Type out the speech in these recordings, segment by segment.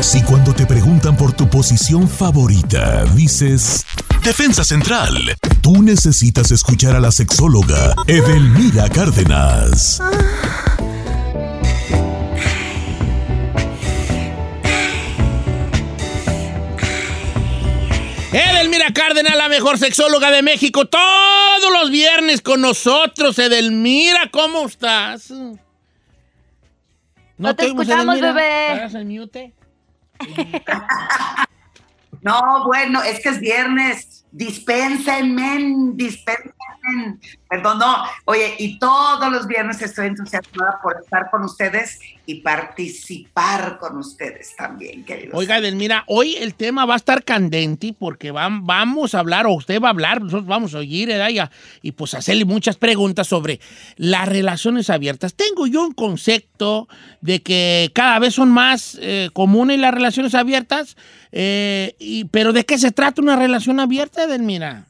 Si cuando te preguntan por tu posición favorita, dices Defensa Central, tú necesitas escuchar a la sexóloga Edelmira Cárdenas. Edelmira Cárdenas, la mejor sexóloga de México, todos los viernes con nosotros. Edelmira, ¿cómo estás? No, te escuchamos, bebé. ¿Estás en mute? No, bueno, es que es viernes. Dispénsenme, dispénsenme. Perdón, no. Oye, y todos los viernes estoy entusiasmada por estar con ustedes y participar con ustedes también, queridos. Oiga, mira, hoy el tema va a estar candente porque vamos a hablar, o usted va a hablar, nosotros vamos a oír, ¿eh? y pues hacerle muchas preguntas sobre las relaciones abiertas. Tengo yo un concepto de que cada vez son más eh, comunes las relaciones abiertas, eh, y, pero ¿de qué se trata una relación abierta, Edelmira?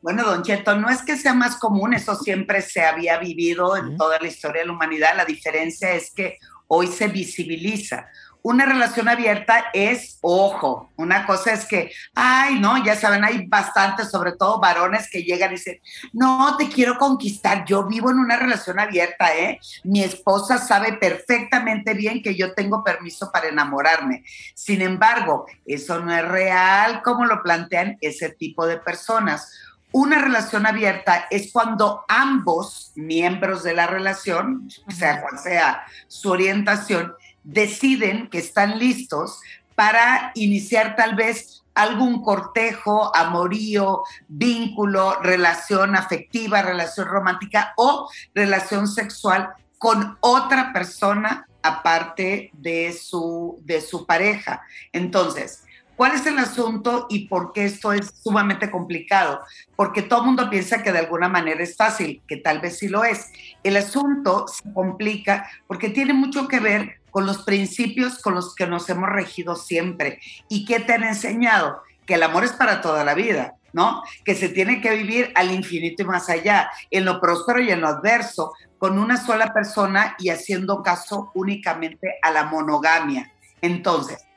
Bueno, don Cheto, no es que sea más común, eso siempre se había vivido en toda la historia de la humanidad. La diferencia es que hoy se visibiliza. Una relación abierta es, ojo, una cosa es que, ay, no, ya saben, hay bastantes, sobre todo varones que llegan y dicen, no, te quiero conquistar, yo vivo en una relación abierta, ¿eh? Mi esposa sabe perfectamente bien que yo tengo permiso para enamorarme. Sin embargo, eso no es real como lo plantean ese tipo de personas una relación abierta es cuando ambos miembros de la relación, sea cual sea su orientación, deciden que están listos para iniciar tal vez algún cortejo, amorío, vínculo, relación afectiva, relación romántica o relación sexual con otra persona aparte de su, de su pareja. Entonces, ¿Cuál es el asunto y por qué esto es sumamente complicado? Porque todo el mundo piensa que de alguna manera es fácil, que tal vez sí lo es. El asunto se complica porque tiene mucho que ver con los principios con los que nos hemos regido siempre. ¿Y qué te han enseñado? Que el amor es para toda la vida, ¿no? Que se tiene que vivir al infinito y más allá, en lo próspero y en lo adverso, con una sola persona y haciendo caso únicamente a la monogamia. Entonces,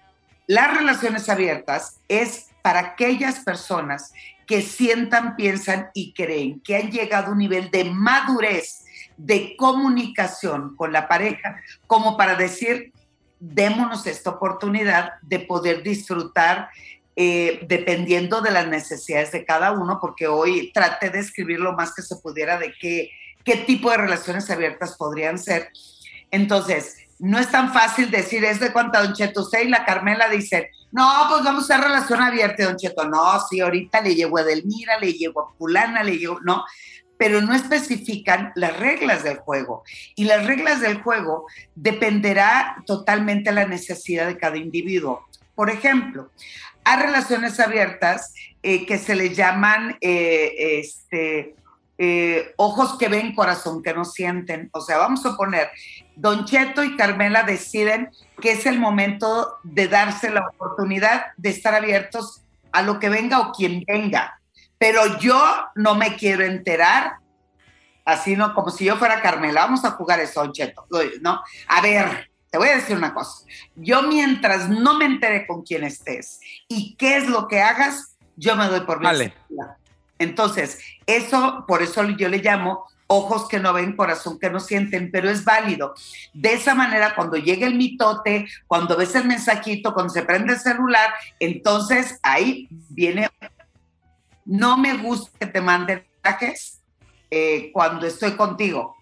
las relaciones abiertas es para aquellas personas que sientan, piensan y creen que han llegado a un nivel de madurez, de comunicación con la pareja, como para decir, démonos esta oportunidad de poder disfrutar eh, dependiendo de las necesidades de cada uno, porque hoy traté de escribir lo más que se pudiera de qué, qué tipo de relaciones abiertas podrían ser. Entonces, no es tan fácil decir, es de cuánta Don Cheto. Usted y la Carmela dicen, no, pues vamos a hacer relación abierta, Don Cheto. No, sí, ahorita le llevo a Edelmira, le llevo a Pulana, le llevo, no. Pero no especifican las reglas del juego. Y las reglas del juego dependerá totalmente de la necesidad de cada individuo. Por ejemplo, hay relaciones abiertas eh, que se le llaman eh, este, eh, ojos que ven, corazón que no sienten. O sea, vamos a poner, Don Cheto y Carmela deciden que es el momento de darse la oportunidad de estar abiertos a lo que venga o quien venga. Pero yo no me quiero enterar, así no, como si yo fuera Carmela. Vamos a jugar eso, Don Cheto. ¿no? A ver, te voy a decir una cosa. Yo mientras no me entere con quién estés y qué es lo que hagas, yo me doy por bien. Entonces, eso, por eso yo le llamo ojos que no ven, corazón que no sienten, pero es válido. De esa manera, cuando llega el mitote, cuando ves el mensajito, cuando se prende el celular, entonces ahí viene, no me gusta que te manden mensajes eh, cuando estoy contigo.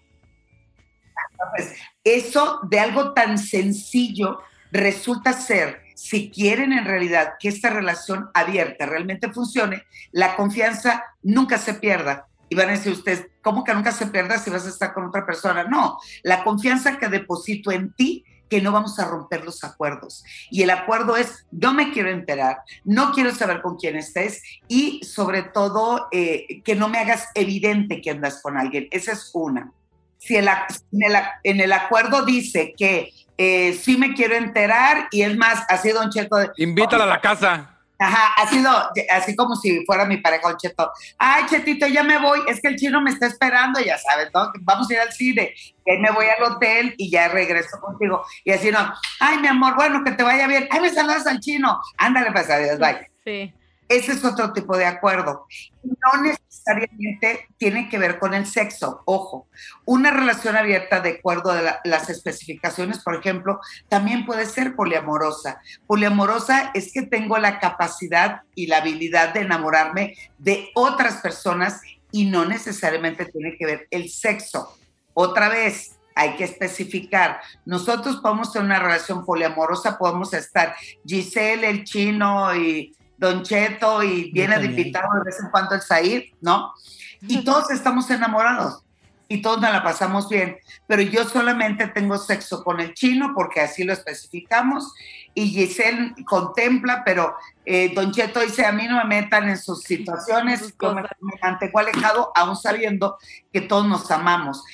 Entonces, eso de algo tan sencillo resulta ser si quieren en realidad que esta relación abierta realmente funcione, la confianza nunca se pierda. Y van a decir ustedes, ¿cómo que nunca se pierda si vas a estar con otra persona? No, la confianza que deposito en ti que no vamos a romper los acuerdos. Y el acuerdo es, no me quiero enterar, no quiero saber con quién estés y sobre todo eh, que no me hagas evidente que andas con alguien. Esa es una. Si en el acuerdo dice que eh, sí me quiero enterar y es más, así Don Cheto... Invítala a la casa. Ajá, ha sido así como si fuera mi pareja un cheto. Ay, chetito, ya me voy. Es que el chino me está esperando, ya sabes, ¿no? Vamos a ir al cine. Y me voy al hotel y ya regreso contigo. Y así no. Ay, mi amor, bueno, que te vaya bien. Ay, me saludas al chino. Ándale, pues adiós, bye. Sí. Ese es otro tipo de acuerdo. No necesariamente tiene que ver con el sexo. Ojo, una relación abierta de acuerdo a las especificaciones, por ejemplo, también puede ser poliamorosa. Poliamorosa es que tengo la capacidad y la habilidad de enamorarme de otras personas y no necesariamente tiene que ver el sexo. Otra vez, hay que especificar. Nosotros podemos tener una relación poliamorosa, podemos estar Giselle, el chino y Don Cheto y viene de invitado de vez en cuando el Said, ¿no? Y todos estamos enamorados y todos nos la pasamos bien, pero yo solamente tengo sexo con el chino porque así lo especificamos y Giselle contempla, pero eh, Don Cheto dice, a mí no me metan en sus situaciones, yo me, me mantengo alejado aún sabiendo que todos nos amamos.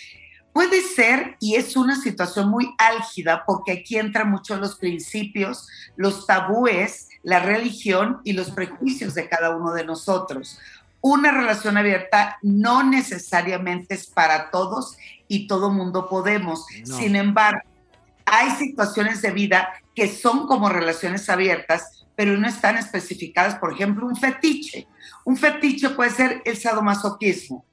Puede ser, y es una situación muy álgida, porque aquí entran mucho los principios, los tabúes, la religión y los prejuicios de cada uno de nosotros. Una relación abierta no necesariamente es para todos y todo mundo podemos. Sin embargo, hay situaciones de vida que son como relaciones abiertas, pero no están especificadas. Por ejemplo, un fetiche. Un fetiche puede ser el sadomasoquismo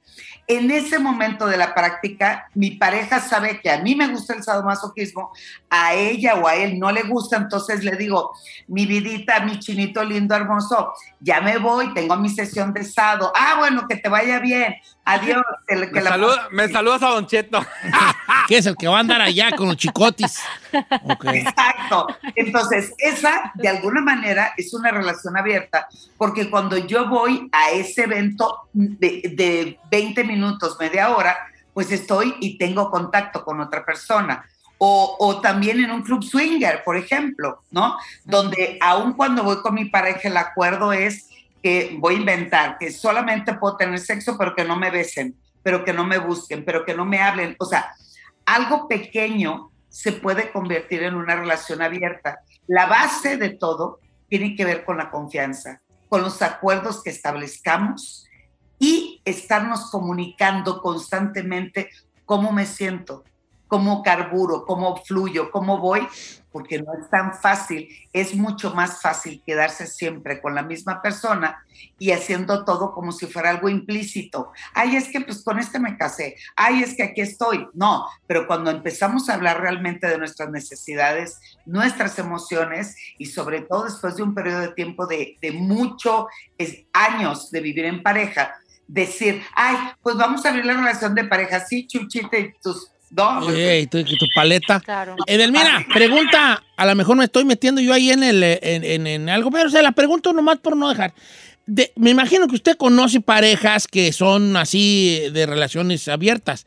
en ese momento de la práctica, mi pareja sabe que a mí me gusta el sadomasoquismo, a ella o a él no le gusta, entonces le digo, mi vidita, mi chinito lindo, hermoso, ya me voy, tengo mi sesión de sado. Ah, bueno, que te vaya bien. Adiós. me, saludas a Don Cheto. que es el que va a andar allá con los chicotis. Exacto. Entonces, esa de alguna manera es una relación abierta, porque cuando yo voy a ese evento de, de 20 minutos, media hora, pues estoy y tengo contacto con otra persona. O, o, también en un club swinger, por ejemplo, ¿no? Donde aun cuando voy con mi pareja, el acuerdo es que voy a inventar, que solamente puedo tener sexo, pero que no me besen, pero que no me busquen, pero que no me hablen. O sea, algo pequeño se puede convertir en una relación abierta. La base de todo tiene que ver con la confianza, con los acuerdos que establezcamos y estarnos comunicando constantemente cómo me siento, cómo carburo, cómo fluyo, cómo voy, porque no es tan fácil, es mucho más fácil quedarse siempre con la misma persona y haciendo todo como si fuera algo implícito. Ay, es que pues con este me casé, ay, es que aquí estoy. No, pero cuando empezamos a hablar realmente de nuestras necesidades, nuestras emociones y sobre todo después de un periodo de tiempo de, de muchos años de vivir en pareja, decir, ay, pues vamos a abrir la relación de pareja, sí, chuchita y tus no, y tu, paleta. Claro. Edelmira, pregunta, a lo mejor me estoy metiendo yo ahí en, el, en, algo, pero se la pregunto nomás por no dejar. me imagino que usted conoce parejas que son así de relaciones abiertas.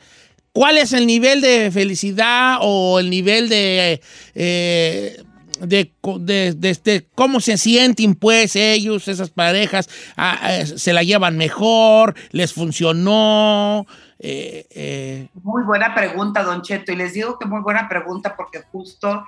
¿Cuál es el nivel de felicidad o el nivel de, eh, de, de, este, cómo se sienten pues ellos, esas parejas? Ah, eh, ¿Se la llevan mejor? ¿Les funcionó? Eh, eh, muy buena pregunta, don Cheto, y les digo que muy buena pregunta porque justo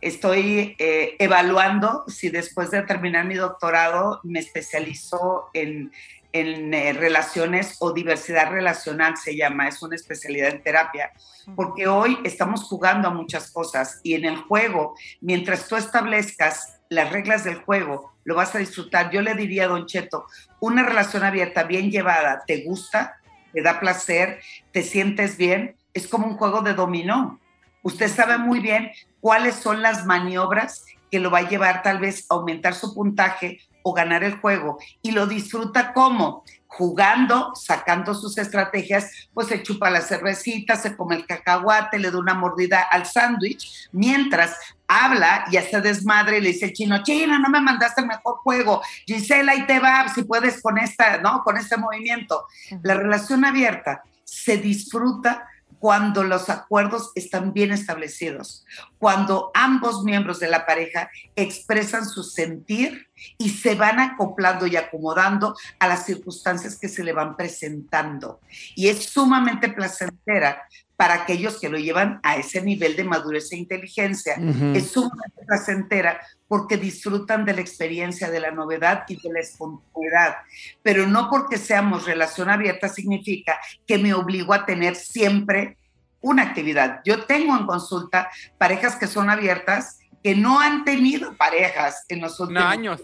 estoy eh, evaluando si después de terminar mi doctorado me especializo en, en relaciones o diversidad relacional, se llama, es una especialidad en terapia, porque hoy estamos jugando a muchas cosas y en el juego, mientras tú establezcas las reglas del juego, lo vas a disfrutar. Yo le diría a Don Cheto, una relación abierta, bien llevada, ¿te gusta? Te da placer, te sientes bien, es como un juego de dominó. Usted sabe muy bien cuáles son las maniobras que lo va a llevar tal vez a aumentar su puntaje o ganar el juego y lo disfruta como jugando, sacando sus estrategias, pues se chupa la cervecita, se come el cacahuate, le da una mordida al sándwich, mientras habla y hace desmadre y le dice el chino, chino, no me mandaste el mejor juego, Gisela, y te va, si puedes con esta, ¿no? Con este movimiento. La relación abierta se disfruta cuando los acuerdos están bien establecidos, cuando ambos miembros de la pareja expresan su sentir y se van acoplando y acomodando a las circunstancias que se le van presentando. Y es sumamente placentera para aquellos que lo llevan a ese nivel de madurez e inteligencia. Es sumamente placentera porque disfrutan de la experiencia, de la novedad y de la espontaneidad. Pero no porque seamos relación abierta significa que me obligo a tener siempre una actividad. Yo tengo en consulta parejas que son abiertas que no han tenido parejas en los últimos años.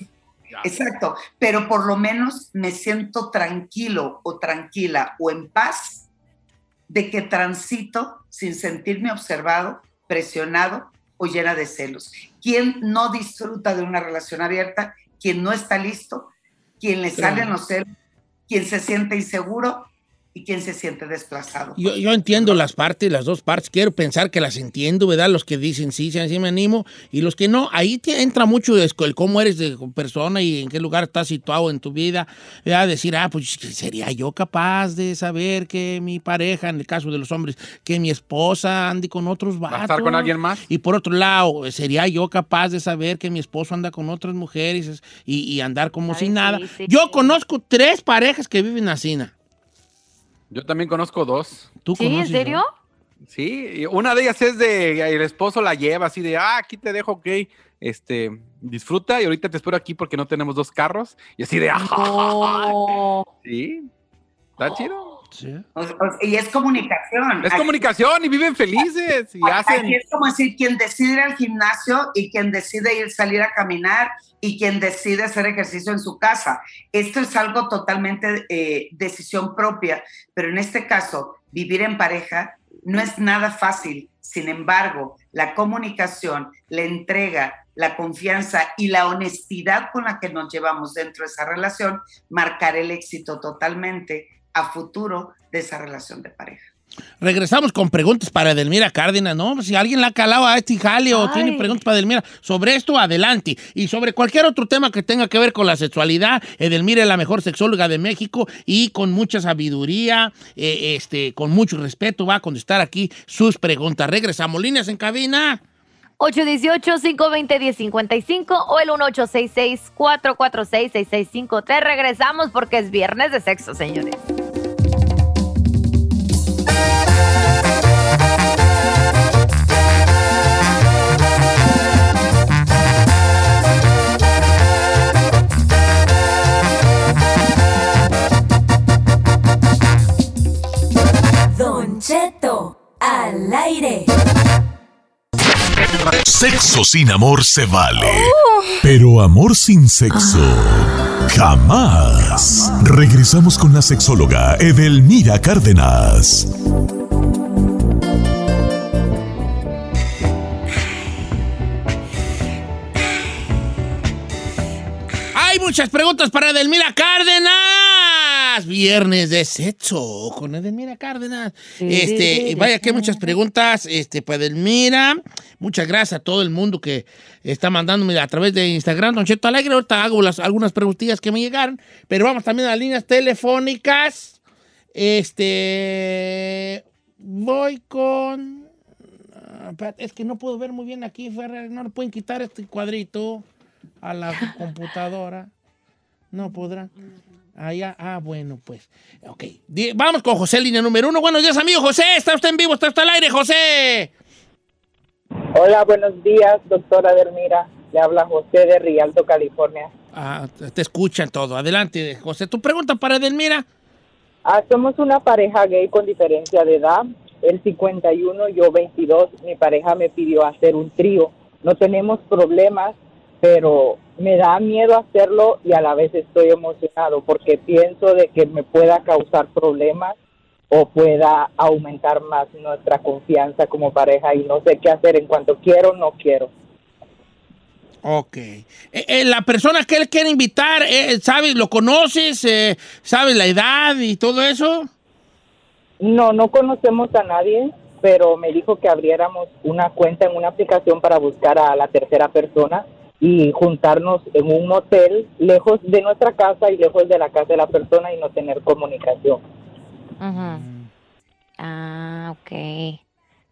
Exacto, pero por lo menos me siento tranquilo o tranquila o en paz de que transito sin sentirme observado, presionado o llena de celos. ¿Quién no disfruta de una relación abierta? ¿Quién no está listo? ¿Quién le salen los celos? ¿Quién se siente inseguro? Y quién se siente desplazado. Yo, yo, entiendo las partes, las dos partes, quiero pensar que las entiendo, ¿verdad? Los que dicen sí, sí, sí me animo, y los que no, ahí te entra mucho el cómo eres de persona y en qué lugar estás situado en tu vida, ¿verdad? Decir, ah, pues sería yo capaz de saber que mi pareja, en el caso de los hombres, que mi esposa ande con otros vatos. ¿Va a estar con alguien más? Y por otro lado, sería yo capaz de saber que mi esposo anda con otras mujeres y, andar como sin nada. yo conozco tres parejas que viven así, yo también conozco dos. ¿Tú ¿Sí? ¿En serio? Sí, una de ellas es de el esposo la lleva así de, ah, aquí te dejo, ok, este, disfruta y ahorita te espero aquí porque no tenemos dos carros y así de, ah, sí, está chido y es comunicación. Es comunicación y viven felices. Y hacen... es como decir, quien decide ir al gimnasio y quien decide ir salir a caminar y quien decide hacer ejercicio en su casa. Esto es algo totalmente eh, decisión propia, pero en este caso, vivir en pareja no es nada fácil. Sin embargo, la comunicación, la entrega, la confianza y la honestidad con la que nos llevamos dentro de esa relación marcar el éxito totalmente a futuro de esa relación de pareja. Regresamos con preguntas para Edelmira Cárdenas, ¿no? Si alguien la ha calado a este jale o tiene preguntas para Edelmira sobre esto, adelante. Y sobre cualquier otro tema que tenga que ver con la sexualidad, Edelmira es la mejor sexóloga de México y con mucha sabiduría, eh, este, con mucho respeto va a contestar aquí sus preguntas. Regresamos, líneas en cabina. 818-520-1055 o el 1866-446-6653. Regresamos porque es viernes de sexo, señores. Sexo sin amor se vale. Pero amor sin sexo. Jamás. Regresamos con la sexóloga Edelmira Cárdenas. Hay muchas preguntas para Edelmira Cárdenas. Viernes de sexo con Edelmira Cárdenas. Este, vaya que muchas preguntas este, para Edelmira. Muchas gracias a todo el mundo que está mandándome a través de Instagram, Don Cheto Alegre. Ahorita hago las, algunas preguntillas que me llegaron, pero vamos también a las líneas telefónicas. Este. Voy con. Ah, es que no puedo ver muy bien aquí, No le pueden quitar este cuadrito a la computadora. No podrán. Allá, ah, bueno, pues. Ok. Vamos con José, línea número uno. Buenos días, amigo José. Está usted en vivo, está usted al aire, José. Hola, buenos días, doctora Dermira. Le habla José de Rialto, California. Ah, te escuchan todo. Adelante, José. ¿Tu pregunta para Edelmira? Ah, somos una pareja gay con diferencia de edad. El 51, yo 22. Mi pareja me pidió hacer un trío. No tenemos problemas, pero me da miedo hacerlo y a la vez estoy emocionado porque pienso de que me pueda causar problemas o pueda aumentar más nuestra confianza como pareja y no sé qué hacer en cuanto quiero no quiero. Ok. Eh, eh, la persona que él quiere invitar, eh, ¿sabes? ¿Lo conoces? ¿Sabes la edad y todo eso? No, no conocemos a nadie, pero me dijo que abriéramos una cuenta en una aplicación para buscar a la tercera persona y juntarnos en un motel lejos de nuestra casa y lejos de la casa de la persona y no tener comunicación. Ah, ok.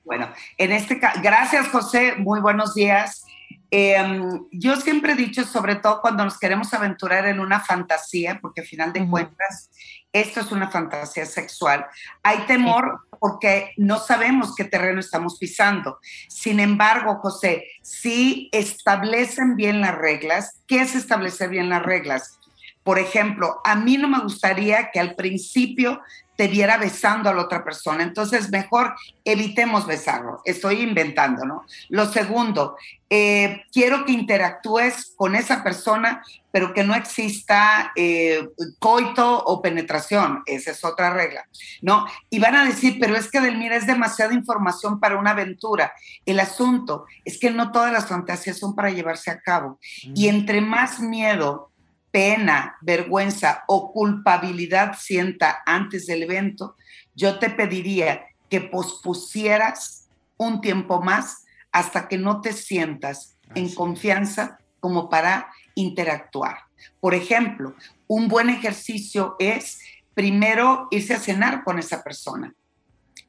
Bueno, en este caso, gracias José, muy buenos días. Em, yo siempre he dicho, sobre todo cuando nos queremos aventurar en una fantasía, porque al final de cuentas esto es una fantasía sexual, hay temor porque no sabemos qué terreno estamos pisando. Sin embargo, José, si establecen bien las reglas, ¿qué es establecer bien las reglas? Por ejemplo, a mí no me gustaría que al principio te viera besando a la otra persona. Entonces, mejor evitemos besarlo. Estoy inventando, ¿no? Lo segundo, eh, quiero que interactúes con esa persona, pero que no exista eh, coito o penetración. Esa es otra regla, ¿no? Y van a decir, pero es que Delmira es demasiada información para una aventura. El asunto es que no todas las fantasías son para llevarse a cabo. Y entre más miedo pena, vergüenza o culpabilidad sienta antes del evento, yo te pediría que pospusieras un tiempo más hasta que no te sientas en confianza como para interactuar. Por ejemplo, un buen ejercicio es primero irse a cenar con esa persona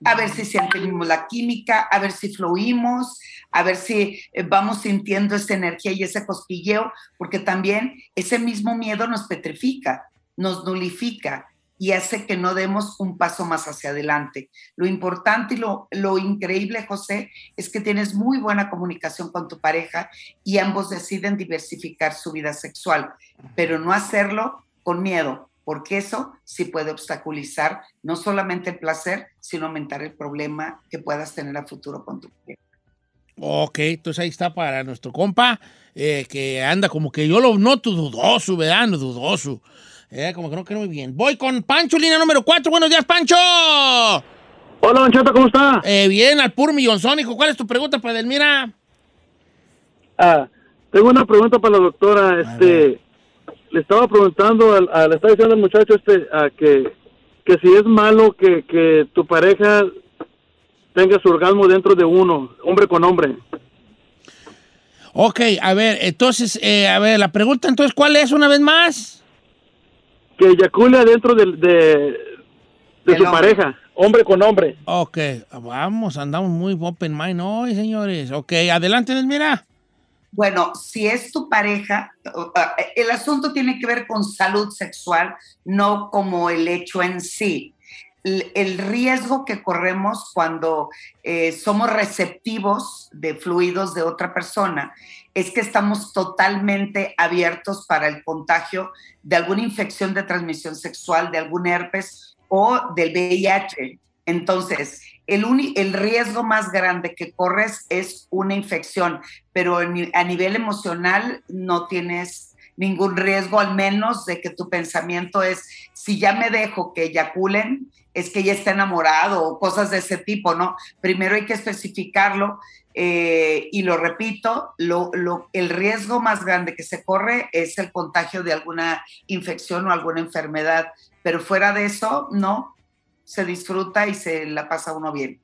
a ver si sentimos la química, a ver si fluimos, a ver si eh, vamos sintiendo esa energía y ese cosquilleo, porque también ese mismo miedo nos petrifica, nos nulifica y hace que no demos un paso más hacia adelante. Lo importante y lo, lo increíble, José, es que tienes muy buena comunicación con tu pareja y ambos deciden diversificar su vida sexual, pero no hacerlo con miedo, porque eso sí puede obstaculizar no solamente el placer, sino aumentar el problema que puedas tener a futuro con tu pareja. Ok, entonces ahí está para nuestro compa, eh, que anda como que yo lo noto dudoso, ¿verdad? No dudoso. Eh, como que no creo muy bien. Voy con Pancho, línea número 4. Buenos días, Pancho. Hola, Don Cheto, ¿cómo está? Eh, bien, al puro millonzón, hijo. ¿Cuál es tu pregunta para Delmira? Ah, tengo una pregunta para la doctora. Este, le estaba preguntando, al, le estaba diciendo al muchacho este a que, que si es malo que, que tu pareja tenga su orgasmo dentro de uno, hombre con hombre. Ok, a ver, entonces, eh, a ver, la pregunta entonces, ¿cuál es una vez más? Que eyacule dentro de, de, de su pareja, hombre con hombre. Ok, vamos, andamos muy open mind hoy, señores. Ok, adelante, mira. Bueno, si es tu pareja, el asunto tiene que ver con salud sexual, no como el hecho en sí. El riesgo que corremos cuando eh, somos receptivos de fluidos de otra persona es que estamos totalmente abiertos para el contagio de alguna infección de transmisión sexual, de algún herpes o del VIH. Entonces, el, riesgo más grande que corres es una infección, pero a nivel emocional no tienes ningún riesgo, al menos de que tu pensamiento es, si ya me dejo que eyaculen, es que ya está enamorado o cosas de ese tipo, ¿no? Primero hay que especificarlo eh, y lo repito, el riesgo más grande que se corre es el contagio de alguna infección o alguna enfermedad, pero fuera de eso, no, se disfruta y se la pasa uno bien.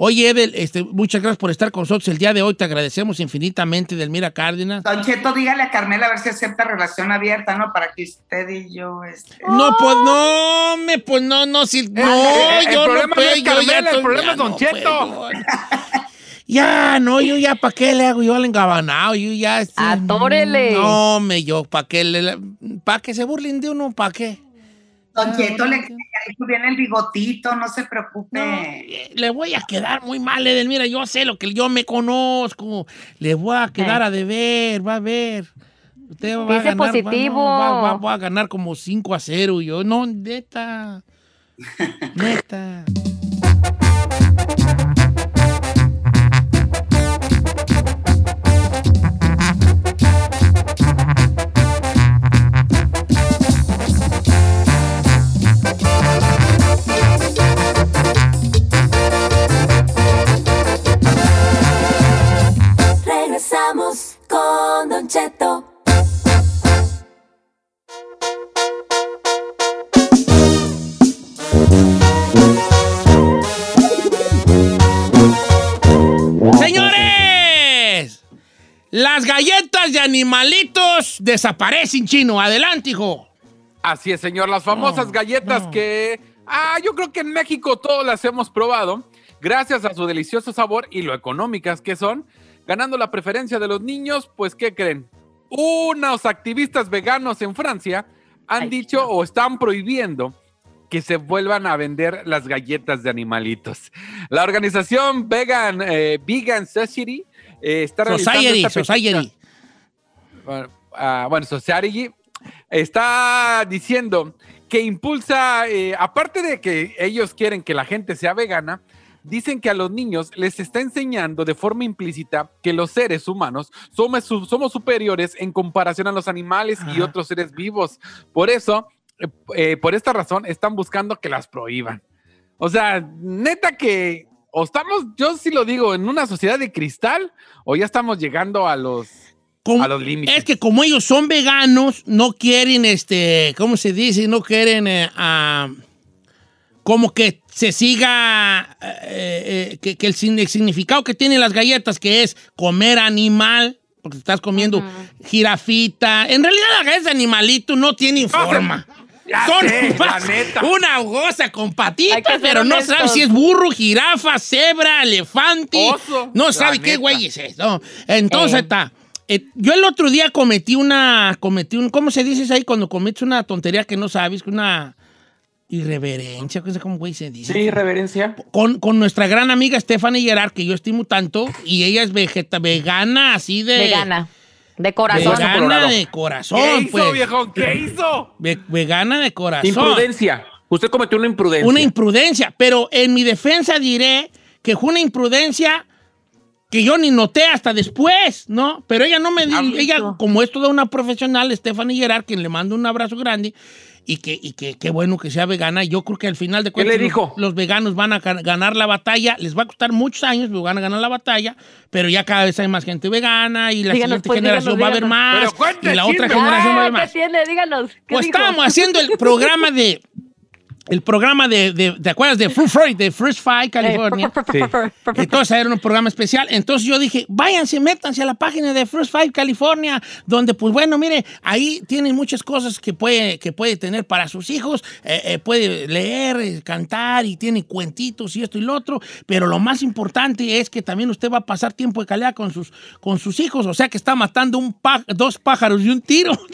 Oye, Edel, este, muchas gracias por estar con nosotros el día de hoy. Te agradecemos infinitamente, Delmira Cárdenas. Don Cheto, dígale a Carmela a ver si acepta relación abierta, ¿no? Para que usted y yo... Este... No, pues no, me, pues no, no, si, no, el, yo problema no puedo, es Carmela, el problema es Don Cheto. ya, no, yo ya, ¿para qué le hago yo al engabanado? Yo ya... Este, Atórele. No, me, yo, ¿para qué le... ¿Para que se burlen de uno? ¿Para qué? Don Cheto, le viene el bigotito, no se preocupe. Eh, le voy a quedar muy mal, Edelmira. Yo sé lo que yo me conozco. Le voy a quedar a deber, va a ver. Usted va a ganar, positivo. Va, va, a ganar como 5 a 0. Yo, no, neta. neta. Las galletas de animalitos desaparecen, chino. Adelante, hijo. Así es, señor. Las famosas galletas que, ah, yo creo que en México todos las hemos probado, gracias a su delicioso sabor y lo económicas que son ganando la preferencia de los niños, pues ¿qué creen? Unos activistas veganos en Francia han Ay, dicho o están prohibiendo que se vuelvan a vender las galletas de animalitos. La organización Vegan, eh, Vegan Society eh, está realizando Society, esta petición. Society. Bueno, bueno, Society está diciendo que impulsa, eh, aparte de que ellos quieren que la gente sea vegana, dicen que a los niños les está enseñando de forma implícita que los seres humanos somos, su- somos superiores en comparación a los animales y otros seres vivos. Por eso, eh, eh, por esta razón, están buscando que las prohíban. O sea, neta que o estamos, yo sí lo digo, en una sociedad de cristal o ya estamos llegando a los... Como- A los límites. Es que como ellos son veganos, no quieren, este, ¿cómo se dice? No quieren, eh, ah, como que se siga, eh, eh, que, que el, sin- el significado que tienen las galletas, que es comer animal, porque estás comiendo jirafita. En realidad las galletas de animalito no tienen forma. Ya Son sé, la más neta. una goza con patitas, pero no honestos. sabes si es burro, jirafa, cebra, elefante. Oso, No la sabe qué neta. güey es eso. Entonces Eh. está. eh, yo el otro día cometí una, cometí un, ¿cómo se dice eso ahí cuando cometes una tontería que no sabes? Una irreverencia, no sé cómo güey se dice. Sí, reverencia. Con, con nuestra gran amiga Stephanie Gerard, que yo estimo tanto, y ella es vegeta, vegana, así de... Vegana. De corazón. Vegana. De corazón, ¿Qué hizo, pues. viejo? ¿Qué hizo? Ve- vegana de corazón. Imprudencia. Usted cometió una imprudencia. Una imprudencia, pero en mi defensa diré que fue una imprudencia que yo ni noté hasta después, ¿no? Pero ella no me di, Amiguito. ella como es toda una profesional, Stephanie Gerard, quien le mando un abrazo grande y que, y que qué bueno que sea vegana. Yo creo que al final de cuentas le los- dijo? Los, veganos van a ga- ganar la batalla, les va a costar muchos años, pero van a ganar la batalla, pero ya cada vez hay más gente vegana y la Díganos, siguiente pues, generación díganos, va a haber más Pero y la otra generación va a Ah, haber más. ¿Qué tiene? Díganos. ¿qué Pues dijo? estábamos haciendo el programa de. El programa de, de- ¿te acuerdas? De Fruit Friday, de Fruit Fry, California. Sí. Entonces era un programa especial. Entonces yo dije, váyanse, métanse a la página de Fruit Five California, donde pues bueno, mire, ahí tienen muchas cosas que puede, que puede tener para sus hijos. Eh, eh, puede leer, eh, cantar y tiene cuentitos y esto y lo otro. Pero lo más importante es que también usted va a pasar tiempo de calidad con sus, con sus hijos. O sea que está matando un pá- dos pájaros de un tiro.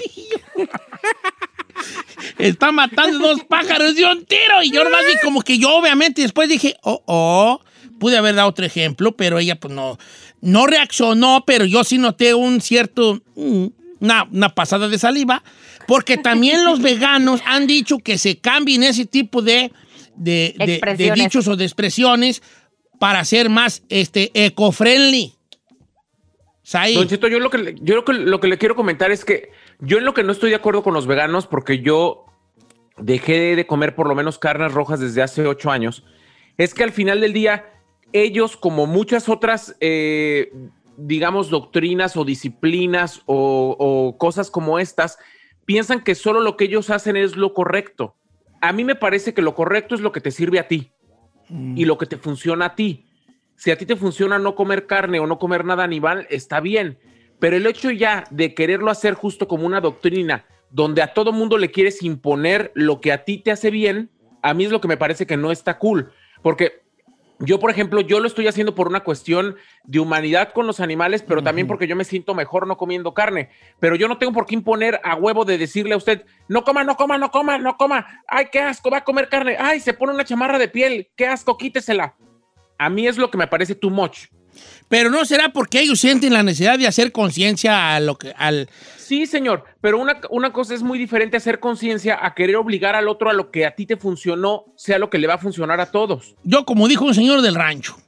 Está matando dos pájaros de un tiro. Y yo nomás vi como que yo, obviamente, después dije, oh, oh, pude haber dado otro ejemplo, pero ella, pues no, no reaccionó, pero yo sí noté un cierto, mm, una, una pasada de saliva, porque también los veganos han dicho que se cambien ese tipo de, de, de- de Expresiones. dichos o de expresiones para ser más este, eco-friendly. Don Cheto, yo lo que, yo lo que, lo que le quiero comentar es que yo en lo que no estoy de acuerdo con los veganos, porque yo dejé de comer por lo menos carnes rojas desde hace ocho años, es que al final del día, ellos, como muchas otras, eh, digamos, doctrinas o disciplinas o, o cosas como estas, piensan que solo lo que ellos hacen es lo correcto. A mí me parece que lo correcto es lo que te sirve a ti y lo que te funciona a ti. Si a ti te funciona no comer carne o no comer nada animal, está bien. Pero el hecho ya de quererlo hacer justo como una doctrina, donde a todo mundo le quieres imponer lo que a ti te hace bien, a mí es lo que me parece que no está cool. Porque yo, por ejemplo, yo lo estoy haciendo por una cuestión de humanidad con los animales, pero también porque yo me siento mejor no comiendo carne. Pero yo no tengo por qué imponer a huevo de decirle a usted, no coma, no coma, no coma, no coma. Ay, qué asco, va a comer carne. Ay, se pone una chamarra de piel. Qué asco, quítesela. A mí es lo que me parece too much. Pero no será porque ellos sienten la necesidad de hacer conciencia a lo que, al, Sí, señor, pero una, una cosa es muy diferente hacer conciencia a querer obligar al otro a lo que a ti te funcionó, sea lo que le va a funcionar a todos. Yo, como dijo un señor del rancho.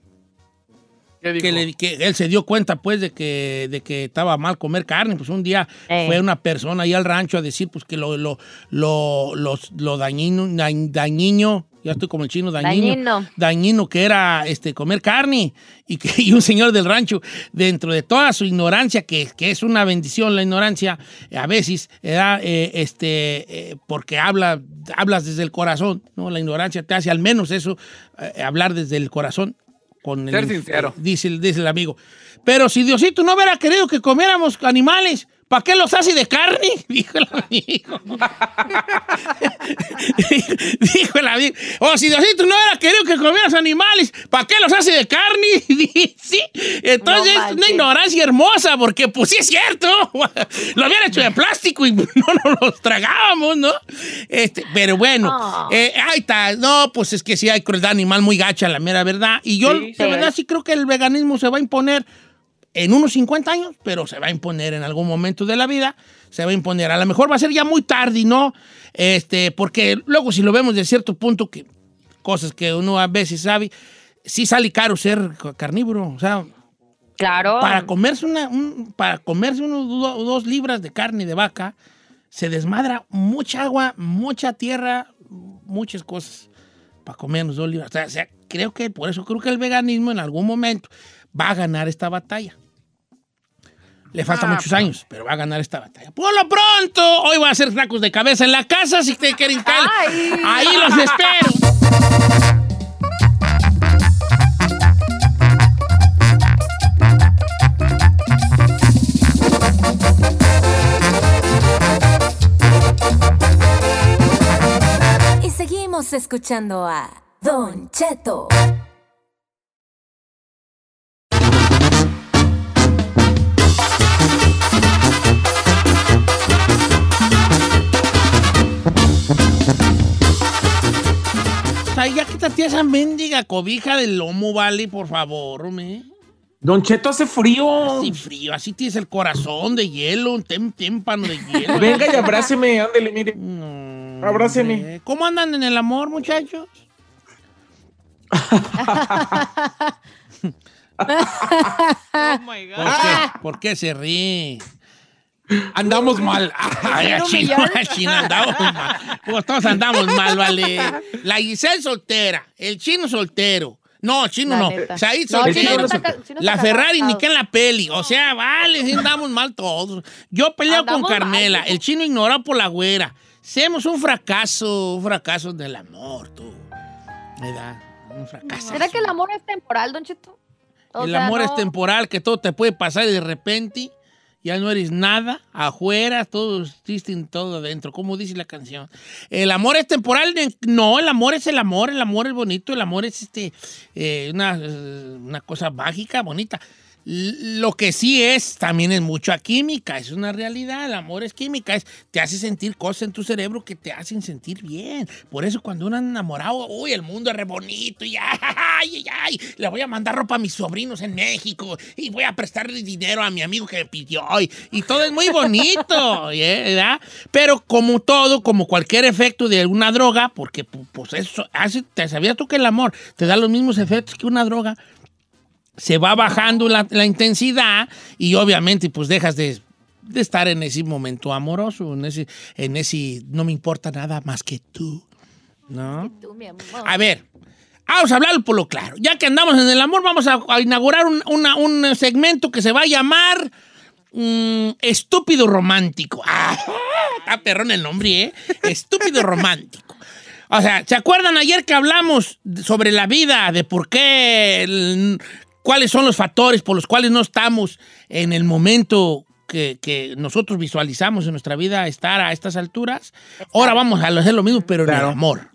Que, le- que él se dio cuenta, pues, de que, de que estaba mal comer carne, pues un día Eh. fue una persona ahí al rancho a decir, pues, que lo, lo, lo, los- lo dañino, dañ- dañino, ya estoy como el chino, dañino, Dañino. dañino que era este, comer carne, y que y un señor del rancho, dentro de toda su ignorancia, que, que es una bendición la ignorancia, a veces, era, eh, este, eh, porque habla, hablas desde el corazón, ¿no? La ignorancia te hace al menos eso, eh, hablar desde el corazón. Con el- Ser sincero. Dice, dice el amigo. Pero si Diosito no hubiera querido que comiéramos animales, ¿Para qué los hace de carne? Dijo el amigo. Dijo el amigo. O si Diosito no era querido que comieras animales, ¿para qué los hace de carne? sí. Entonces No es una ignorancia hermosa, porque pues sí es cierto. Lo habían hecho de plástico y no nos los tragábamos, ¿no? Este, pero bueno, Ah. eh, ahí está. No, pues es que sí hay crueldad animal muy gacha, la mera verdad. Y yo, Sí, de sí. verdad, sí creo que el veganismo se va a imponer en unos 50 años, pero se va a imponer en algún momento de la vida, se va a imponer. A lo mejor va a ser ya muy tarde, ¿no? Este, porque luego si lo vemos de cierto punto, que cosas que uno a veces sabe, sí sale caro ser ca- carnívoro, o sea, Claro. para comerse una, un- para comerse unos do- dos libras de carne de vaca, se desmadra mucha agua, mucha tierra, muchas cosas para comernos dos libras. O sea, creo que por eso creo que el veganismo en algún momento va a ganar esta batalla. Le faltan muchos años, pero va a ganar esta batalla. Por lo pronto, hoy voy a hacer tacos de cabeza en la casa, si te quieren caer. Ay. Ahí los espero. Y seguimos escuchando a Don Cheto. Ay, ya quítate esa mendiga cobija del lomo, vale, por favor, hombre. Don Cheto hace frío. Así frío, así tienes el corazón de hielo, un tem- témpano de hielo. Venga y abráceme, ándele, mire. No, Abráceme. ¿Cómo andan en el amor, muchachos? ¿Por qué? ¿Por qué se ríe? Andamos mal. Ay, ¿Quiero chino, humillar? chino, andamos mal. Pues todos andamos mal, vale. La Giselle soltera, el chino soltero. No, chino La no. Said No, soltero. chino está chino la Ferrari ni que en la peli. O sea, vale, sí andamos mal todos. Yo peleo con Andamos Carmela, mal. el chino ignorado por la güera. Hacemos un fracaso, un fracaso del amor, tú. ¿Verdad? Un fracaso. ¿Será que el amor es temporal, Don Cheto? O el sea, amor es no- temporal, que todo te puede pasar y de repente ya no eres nada, afuera, todo existe en todo adentro, como dice la canción. El amor es temporal, no, el amor es el amor, el amor es bonito, el amor es este, eh, una, eh, una cosa mágica, bonita. Lo que sí es, también es mucha química, es una realidad, el amor es química, es, te hace sentir cosas en tu cerebro que te hacen sentir bien. Por eso cuando uno anda enamorado, uy, el mundo es re bonito y ay, ay, ay, le voy a mandar ropa a mis sobrinos en México y voy a prestarle dinero a mi amigo que me pidió y, y todo es muy bonito, ¿eh? ¿verdad? Pero como todo, como cualquier efecto de una droga, porque pu- pues eso hace, ¿te sabías tú que el amor te da los mismos efectos que una droga? Se va bajando la, la intensidad y obviamente pues dejas de, de estar en ese momento amoroso, en ese, en ese no me importa nada más que tú, ¿no? Tú, mi amor. A ver, vamos a hablar por lo claro. Ya que andamos en el amor, vamos a, a inaugurar un, una- un segmento que se va a llamar mm, Estúpido Romántico. Ah, está perrón el nombre, ¿eh? Estúpido Romántico. O sea, ¿se acuerdan ayer que hablamos sobre la vida, de por qué, el- cuáles son los factores por los cuales no estamos en el momento que, que nosotros visualizamos en nuestra vida estar a estas alturas? Ahora vamos a hacer lo mismo, pero en el amor.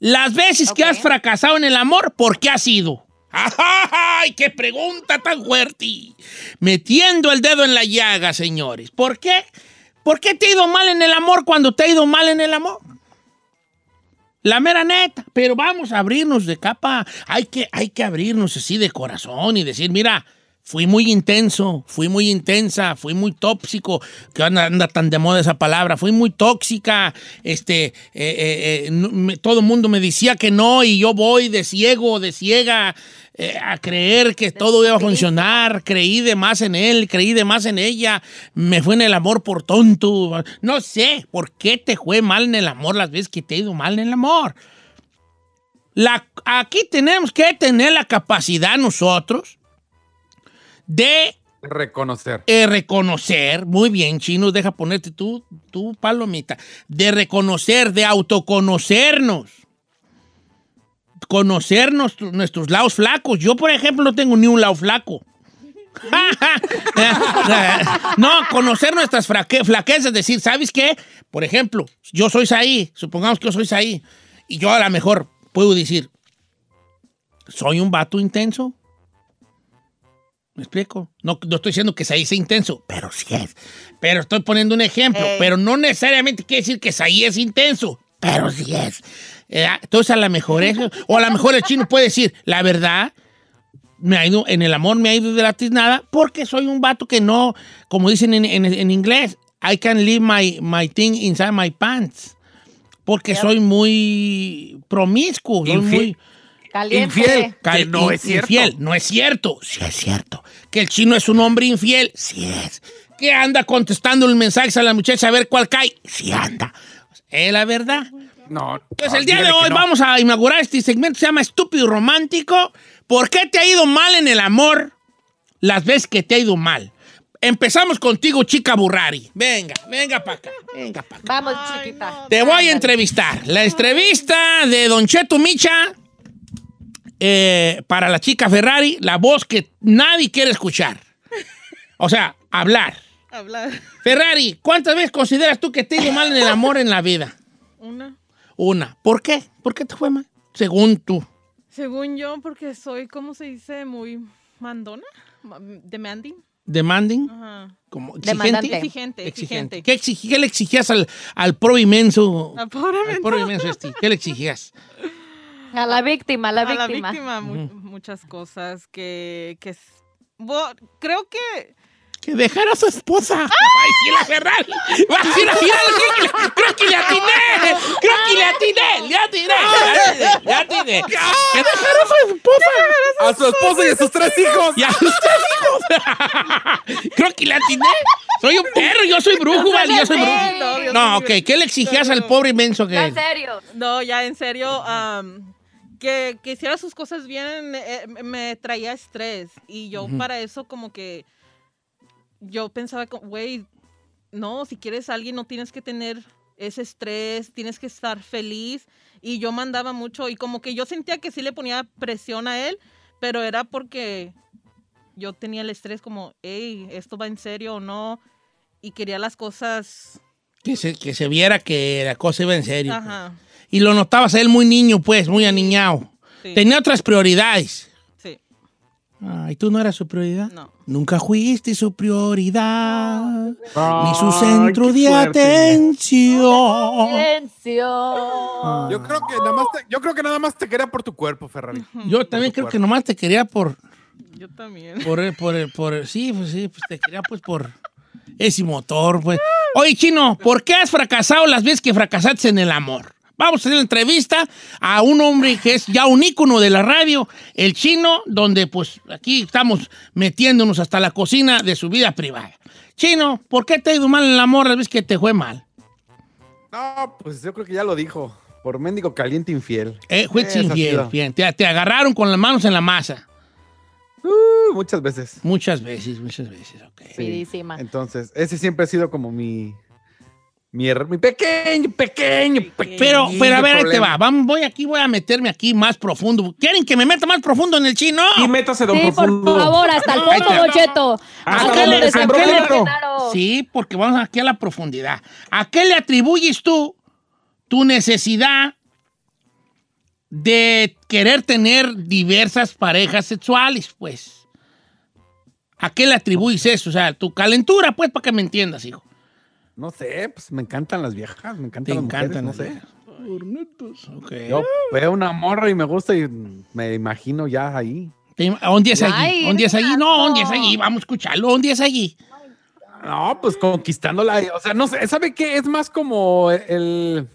Las veces que has fracasado en el amor, ¿por qué ha sido? ¡Ay, qué pregunta tan fuerte! Metiendo el dedo en la llaga, señores. ¿Por qué? ¿Por qué te ha ido mal en el amor cuando te ha ido mal en el amor? La mera neta. Pero vamos a abrirnos de capa. Hay que, hay que abrirnos así de corazón y decir, mira, fui muy intenso, fui muy intensa, fui muy tóxico, que anda, tan de moda esa palabra, fui muy tóxica, este, eh, eh, eh, todo el mundo me decía que no y yo voy de ciego, de ciega, eh, a creer que todo iba a funcionar, creí de más en él, creí de más en ella, me fue en el amor por tonto, no sé, ¿por qué te fue mal en el amor las veces que te ha ido mal en el amor? La, aquí tenemos que tener la capacidad nosotros de Reconocer. eh, reconocer, muy bien, chino, deja ponerte tú, tú palomita, de reconocer, de autoconocernos, conocernos tu- nuestros lados flacos. Yo, por ejemplo, no tengo ni un lado flaco. no, conocer nuestras fraque- flaquezas, decir, ¿sabes qué? Por ejemplo, yo soy Saí, supongamos que yo soy Saí, y yo a lo mejor puedo decir, ¿soy un vato intenso? ¿Me explico? No, no estoy diciendo que Saí sea intenso, pero sí es. Pero estoy poniendo un ejemplo, Ey. pero no necesariamente quiere decir que Saí es intenso, pero sí es. Eh, entonces a lo mejor eso, o a lo mejor el chino puede decir, la verdad, me ha ido, en el amor me ha ido de la tiznada porque soy un vato que no, como dicen en, en- en inglés, I can leave my, my thing inside my pants. Porque soy muy promiscuo, soy Infiel. muy Caliente. Infiel. cal- Que no in- es cierto. infiel. No es cierto, sí es cierto. Que el chino es un hombre infiel, sí es. Que anda contestando el mensaje a la muchacha a ver cuál cae, sí anda. Es la verdad. No. Pues el día de hoy no. vamos a inaugurar este segmento, se llama Estúpido y Romántico. ¿Por qué te ha ido mal en el amor las veces que te ha ido mal? Empezamos contigo, chica Burrari. Venga, venga para acá, venga para acá. Vamos, chiquita. Te voy a entrevistar. La entrevista de Don Cheto Micha eh, para la chica Ferrari, la voz que nadie quiere escuchar. O sea, hablar. Hablar. Ferrari, ¿cuántas veces consideras tú que te ha ido mal en el amor en la vida? Una. Una. ¿Por qué? ¿Por qué te fue mal? Según tú. Según yo, porque soy, ¿cómo se dice? Muy mandona. Ma- Demanding. Demanding. Ajá. Como exigente. Exigente, exigente. ¿Qué, exigi- qué le exigías al, al pro inmenso? Pobremente. Al pro inmenso este? ¿Qué le exigías? A la víctima, a la a la víctima. víctima mu- muchas cosas que, que es- bo- creo que Que dejara a su esposa. Va a decir la Ferrari. Va a decir la Ferrari. Creo que le atiné. Creo que le atiné. Le atiné. Le atiné. Que dejara a su esposa. A su esposa y a sus tres hijos. Y a sus tres hijos. Creo que le atiné. Soy un perro. Yo soy brujo, ¿vale? Yo soy brujo. No, ok. ¿Qué le exigías al pobre inmenso que en serio. no ya en serio que, que hiciera sus cosas bien eh, me, me traía estrés y yo para eso como que yo pensaba güey no si quieres a alguien no tienes que tener ese estrés tienes que estar feliz y yo mandaba mucho y como que yo sentía que sí le ponía presión a él pero era porque yo tenía el estrés como hey esto va en serio o no y quería las cosas Que se, que se viera que la cosa iba en serio. pues. ajá Y lo notabas a él muy niño, pues, muy aniñado. sí, Tenía otras prioridades. Ay, ¿tú no eras su prioridad? no Nunca fuiste su prioridad, ni su centro de fuerte. atención. Silencio. Yo creo que nada más te, yo creo que nada más te quería por tu cuerpo, Ferrari. Yo también creo que nomás te quería por, yo también por, por, por- sí, pues sí, pues te quería pues por ese motor, pues. Oye, Chino, ¿por qué has fracasado las veces que fracasaste en el amor? Vamos a hacer la entrevista a un hombre que es ya un ícono de la radio, el Chino, donde pues aquí estamos metiéndonos hasta la cocina de su vida privada. Chino, ¿por qué te ha ido mal en el amor las veces que te fue mal? No, pues yo creo que ya lo dijo. Por mendigo caliente infiel. Eh, fuiste infiel, bien. Te, te agarraron con las manos en la masa. Uh, muchas veces. Muchas veces, muchas veces, ok. Rapidísima. Entonces, ese siempre ha sido como mi. Mi, mi pequeño, pequeño, pequeño. Pero, pero a ver, ahí te va. Vamos, voy aquí, voy a meterme aquí más profundo. ¿Quieren que me meta más profundo en el chino? Y métase, don Sí, por Profundo. favor, hasta el fondo. Don Cheto. Hasta ¿A qué le-. Sí, porque vamos aquí a la profundidad. ¿A qué le atribuyes tú tu necesidad de querer tener diversas parejas sexuales, pues? ¿A qué le atribuyes eso? O sea, tu calentura, pues, para que me entiendas, hijo. No sé, pues me encantan las viejas, me encantan Te las encantan, mujeres, las no sé. Yo veo una morra y me gusta y me imagino ya ahí. ¿Un día es allí? ¿Un día es allí? No, un día es allí. Vamos a escucharlo. ¿Un día es allí? No, pues conquistándola. O sea, no sé, ¿sabe qué? Es más como el.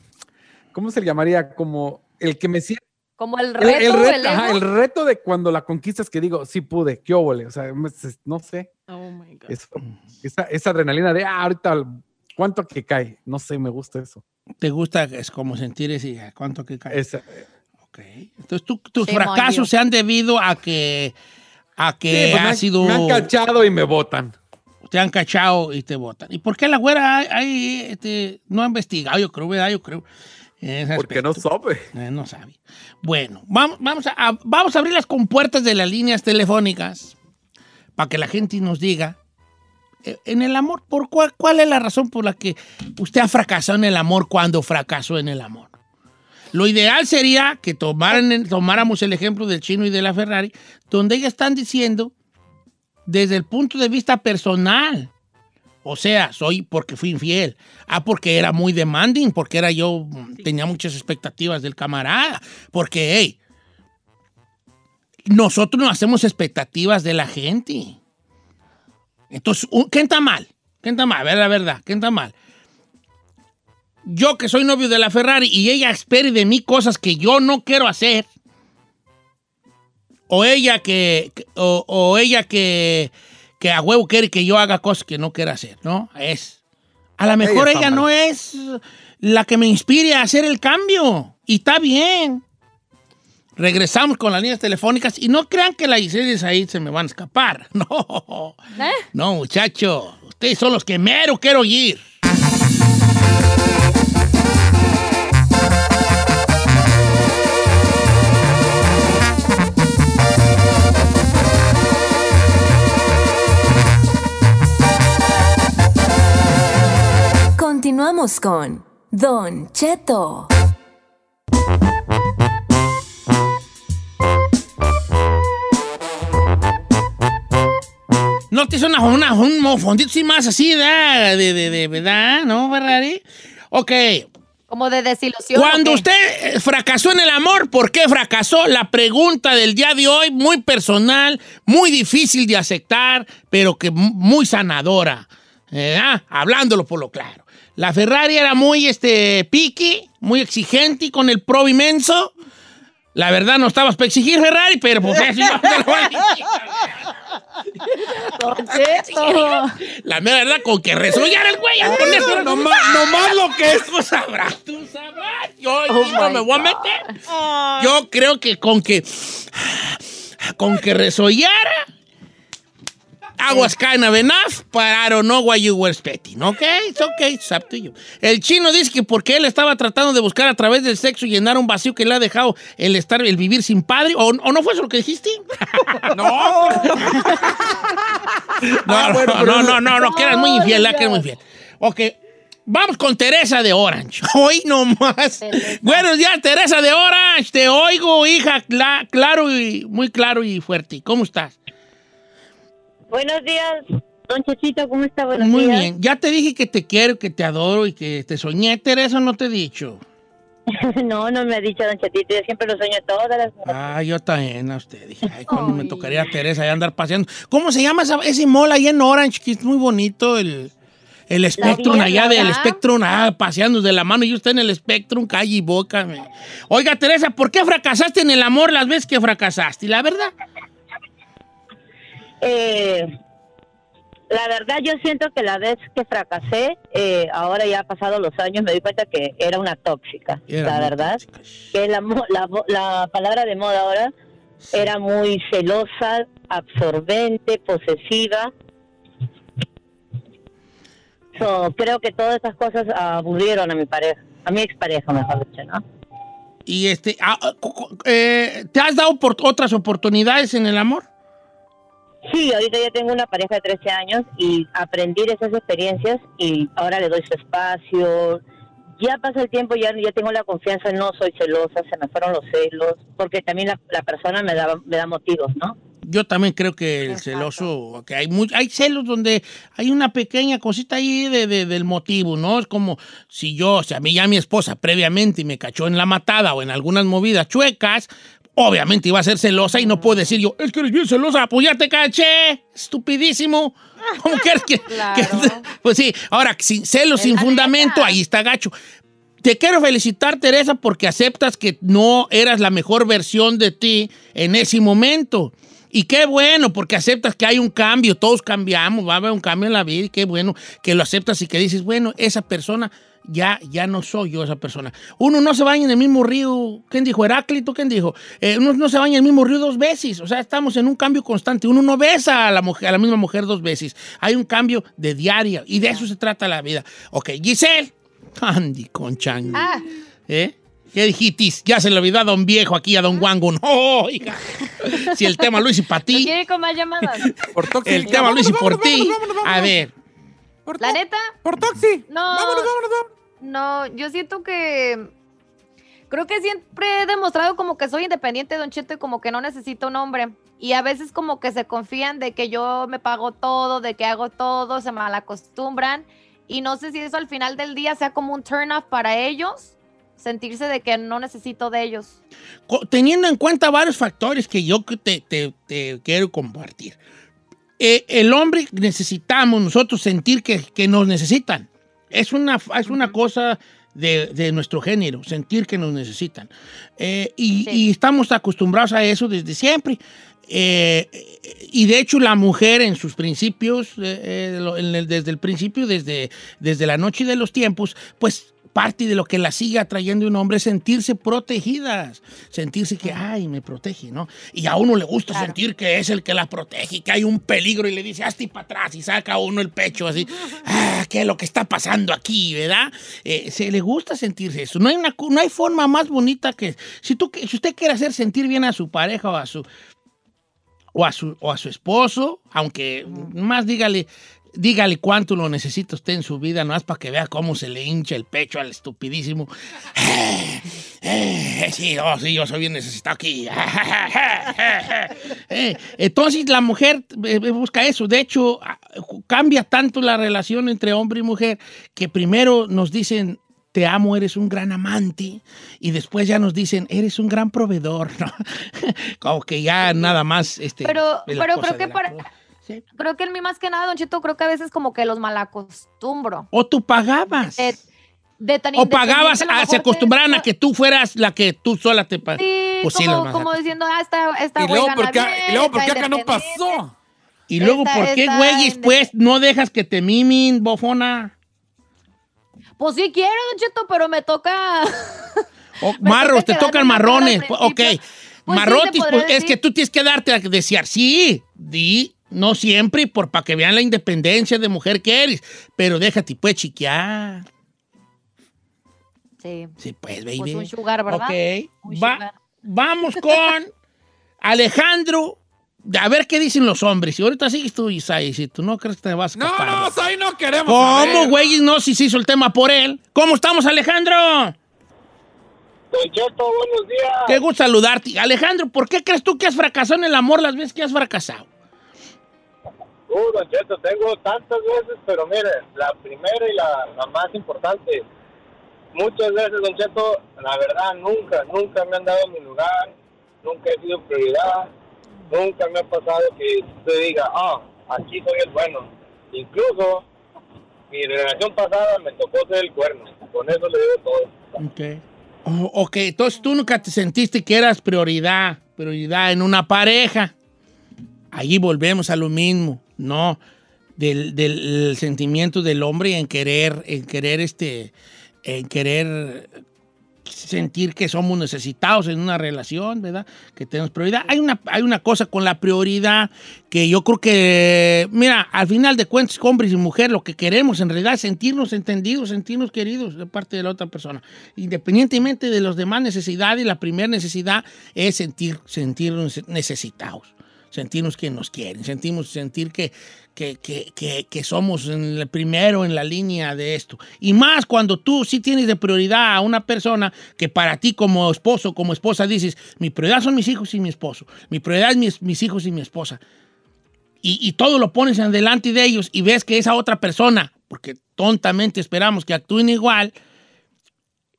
¿Cómo se le llamaría? Como el que me siente. Como el reto, el el, reto, ajá, el reto de cuando la conquistas que digo, sí pude, qué óvole. O sea, no sé. Oh my God. eso- esa, esa adrenalina de ah, ahorita, ¿cuánto que cae? No sé, me gusta eso. ¿Te gusta? Es como sentir ese... ¿Cuánto que cae? Esa- Ok. Entonces, tú- tus fracasos se han debido a que... A que Sí, pues me sido... Me han cachado y me botan. te han cachado y te votan. ¿Y por qué la güera hay- hay, este, no ha investigado? Yo creo, ¿verdad? Yo creo. Porque no sabe. Eh, no sabe. Bueno, vamos, vamos, a, a- vamos a abrir las compuertas de las líneas telefónicas para que la gente nos diga eh, en el amor, ¿por cuál, cuál es la razón por la que usted ha fracasado en el amor cuando fracasó en el amor? Lo ideal sería que tomaran, tomáramos el ejemplo del chino y de la Ferrari, donde ellas están diciendo desde el punto de vista personal. O sea, soy porque fui infiel. Ah, porque era muy demanding, porque era yo, tenía muchas expectativas del camarada. Porque, hey, nosotros no hacemos expectativas de la gente. Entonces, ¿quién está mal? ¿Quién está mal? A ver, la verdad, ¿quién está mal? Yo que soy novio de la Ferrari y ella espere de mí cosas que yo no quiero hacer. O ella que, o, o ella que, que a huevo quiere que yo haga cosas que no quiero hacer, ¿no? Es. A lo mejor ella, mal. no es la que me inspire a hacer el cambio. Y está bien. Regresamos con las líneas telefónicas y no crean que la Giselle ahí se me van a escapar. No. ¿Eh? No, muchacho. Ustedes son los que mero quiero oír. Continuamos con Don Cheto. No te hizo una, una, un mofondito así más así, ¿verdad? De, de, de, ¿verdad? ¿No, Ferrari? Ok. Como de desilusión. Cuando usted fracasó en el amor, ¿por qué fracasó? La pregunta del día de hoy, muy personal, muy difícil de aceptar, pero que mu- muy sanadora. Hablándolo por lo claro. La Ferrari era muy este, piqui, muy exigente y con el pro inmenso. La verdad no estabas para exigir Ferrari, pero pues eso yo te lo voy a. La mera verdad, con que resollara el güey, con eso no más, lo que es. Tú sabrás, tú sabrás. Yo, Oh yo no me voy a meter. Yo creo que con que. Con que resollara. I was kind of enough, but I don't know what you were expecting. ¿Ok? It's okay, it's up to you. El chino dice que porque él estaba tratando de buscar a través del sexo llenar un vacío que le ha dejado el estar, el vivir sin padre. ¿O, o no fue eso lo que dijiste? No. No, no, no, no, no, no, que eras muy infiel, que eras muy infiel. Ok, vamos con Teresa de Orange. Hoy nomás. Buenos días, Teresa de Orange. Te oigo, hija, cla- claro y muy claro y fuerte. ¿Cómo estás? Buenos días, don Chechito, ¿cómo está? Buenos Muy días. bien. Ya te dije que te quiero, que te adoro y que te soñé, Teresa, ¿o no te he dicho. no, no me ha dicho don Chetito, yo siempre lo sueño todas las Ah, yo también a usted. Dije, ay, cuando me tocaría a Teresa ya andar paseando. ¿Cómo se llama esa- ese mall ahí en Orange? Que es muy bonito, el, el Spectrum allá del Laura. Spectrum, ah, paseando de la mano y usted en el Spectrum, calle y boca. me- Oiga, Teresa, ¿por qué fracasaste en el amor las veces que fracasaste? Y la verdad, Eh, la verdad, yo siento que la vez que fracasé, eh, ahora ya ha pasado los años, me doy cuenta que era una tóxica, Era la verdad. Que la, la, palabra de moda ahora era muy celosa, absorbente, posesiva. So, creo que todas esas cosas aburrieron a mi pareja, a mi expareja, mejor dicho, ¿no? y este, ah, ah, eh, ¿te has dado por otras oportunidades en el amor? Sí, ahorita ya tengo una pareja de 13 años y aprendí de esas experiencias y ahora le doy su espacio. Ya pasa el tiempo, ya, ya tengo la confianza, no soy celosa, se me fueron los celos, porque también la, la persona me da, me da motivos, ¿no? Yo también creo que el celoso, que hay, mu- hay celos donde hay una pequeña cosita ahí de, de- del motivo, ¿no? Es como si yo, o sea, a mí ya mi esposa previamente me cachó en la matada o en algunas movidas chuecas, obviamente iba a ser celosa y no puedo decir yo, es que eres bien celosa, pues ya te caché, estupidísimo. ¿Cómo quieres que, Claro. que- Pues sí, ahora, sin celos, sin fundamento, ahí está gacho. Te quiero felicitar, Teresa, porque aceptas que no eras la mejor versión de ti en ese momento. Y qué bueno, porque aceptas que hay un cambio, todos cambiamos, va a haber un cambio en la vida y qué bueno que lo aceptas y que dices, bueno, esa persona ya, ya no soy yo esa persona. Uno no se baña en el mismo río, ¿quién dijo? Heráclito, ¿quién dijo? Eh, uno no se baña en el mismo río dos veces, o sea, estamos en un cambio constante. Uno no besa a la, mujer, a la misma mujer dos veces, hay un cambio de diaria y de eso se trata la vida. Ok, Giselle, Andy con Chango. Ah, ¿Eh? ¿Qué dijitis? Ya se le olvidó a don viejo aquí, a don Wango. No, hija. si el tema lo hice para ti. ¿Quiere con más llamadas? Por. El tema lo hice por ti. A ver. Por ¿La neta? Por Toxi. No. Vámonos, vámonos, vámonos. No, yo siento que. Creo que siempre he demostrado como que soy independiente, Don Cheto, y como que no necesito un hombre. Y a veces como que se confían de que yo me pago todo, de que hago todo, se malacostumbran. Y no sé si eso al final del día sea como un turn off para ellos, sentirse de que no necesito de ellos. Teniendo en cuenta varios factores que yo te, te- te quiero compartir. Eh, el hombre necesitamos nosotros sentir que, que nos necesitan. Es una, es una cosa de, de nuestro género, sentir que nos necesitan. Eh, y, Sí. y estamos acostumbrados a eso desde siempre. Eh, y de hecho la mujer en sus principios, eh, lo- en el- desde el principio, desde, desde la noche de los tiempos, pues parte de lo que la sigue atrayendo un hombre es sentirse protegidas, sentirse que, ay, me protege, ¿no? Y a uno le gusta Claro. sentir que es el que la protege, que hay un peligro y le dice, hazte para atrás y saca a uno el pecho así, ah, ¿qué es lo que está pasando aquí, verdad? Eh, se le gusta sentirse eso. No hay, una, no hay forma más bonita que, si, tú, si usted quiere hacer sentir bien a su pareja o a su, o a su, o a su esposo, aunque más dígale, dígale cuánto lo necesita usted en su vida, no es para que vea cómo se le hincha el pecho al estupidísimo. Eh, sí, oh, sí, yo soy bien necesitado aquí. Eh, Entonces la mujer eh, busca eso. De hecho, ah, cambia tanto la relación entre hombre y mujer que primero nos dicen, te amo, eres un gran amante, y después ya nos dicen, eres un gran proveedor, ¿no? Como que ya nada más... Este, Pero- creo que para-. Sí. Creo que en mí más que nada, Don Cheto, creo que a veces como que los malacostumbro. O tú pagabas. De, de tan o pagabas, a lo a- mejor se que- acostumbraran a que tú fueras la que tú sola te pagas. Sí, Pues sí, como, diciendo, ah, esta, esta Y luego, gana ¿por qué, bien, y luego, ¿por qué acá no pasó? Y luego, Esta- ¿por qué, güeyes, pues, no dejas que te mimin, bofona? Pues sí quiero, Don Cheto, pero me toca... O, Me marros, te toca tocan marrones. Ok. Pues Marrotis, pues, es que tú tienes que darte a desear. Sí, di, no siempre, por para que vean la independencia de mujer que eres. Pero déjate, pues, chiquear. Sí, Sí, pues, baby. pues un sugar, ¿verdad? Ok. Un Va- sugar. vamos con Alejandro. A ver qué dicen los hombres. Y ahorita sigues tú, Isai, si tú no crees que te vas a No, escapar. no, ahí no queremos. ¿Cómo, güey? No, si se hizo el tema por él. ¿Cómo estamos, Alejandro? Don Cheto, buenos días. Qué gusto saludarte. Alejandro, ¿por qué crees tú que has fracasado en el amor las veces que has fracasado? Uh, Don Cheto, tengo tantas veces, pero mire, la primera y la, más importante. Muchas veces, Don Cheto, la verdad, nunca, nunca me han dado mi lugar, nunca he sido prioridad, nunca me ha pasado que usted diga, ah, aquí soy el bueno. Incluso, mi relación pasada me tocó ser el cuerno. Con eso le digo todo. Ok. Oh, ok, entonces tú nunca te sentiste que eras prioridad, prioridad en una pareja. Allí volvemos a lo mismo, ¿no? Del, sentimiento del hombre en querer, en querer este, en querer sentir que somos necesitados en una relación, ¿verdad? Que tenemos prioridad. Hay una, hay una cosa con la prioridad que yo creo que, mira, al final de cuentas, hombres y mujeres, lo que queremos en realidad es sentirnos entendidos, sentirnos queridos de parte de la otra persona. Independientemente de las demás necesidades, la primera necesidad es sentir, sentirnos necesitados sentirnos que nos quieren, sentimos sentir que, que, que, que, somos en el primero en la línea de esto. Y más cuando tú sí tienes de prioridad a una persona que para ti como esposo, como esposa dices, mi prioridad son mis hijos y mi esposo, mi prioridad es mis, mis hijos y mi esposa. Y, y todo lo pones en delante de ellos y ves que esa otra persona, porque tontamente esperamos que actúen igual,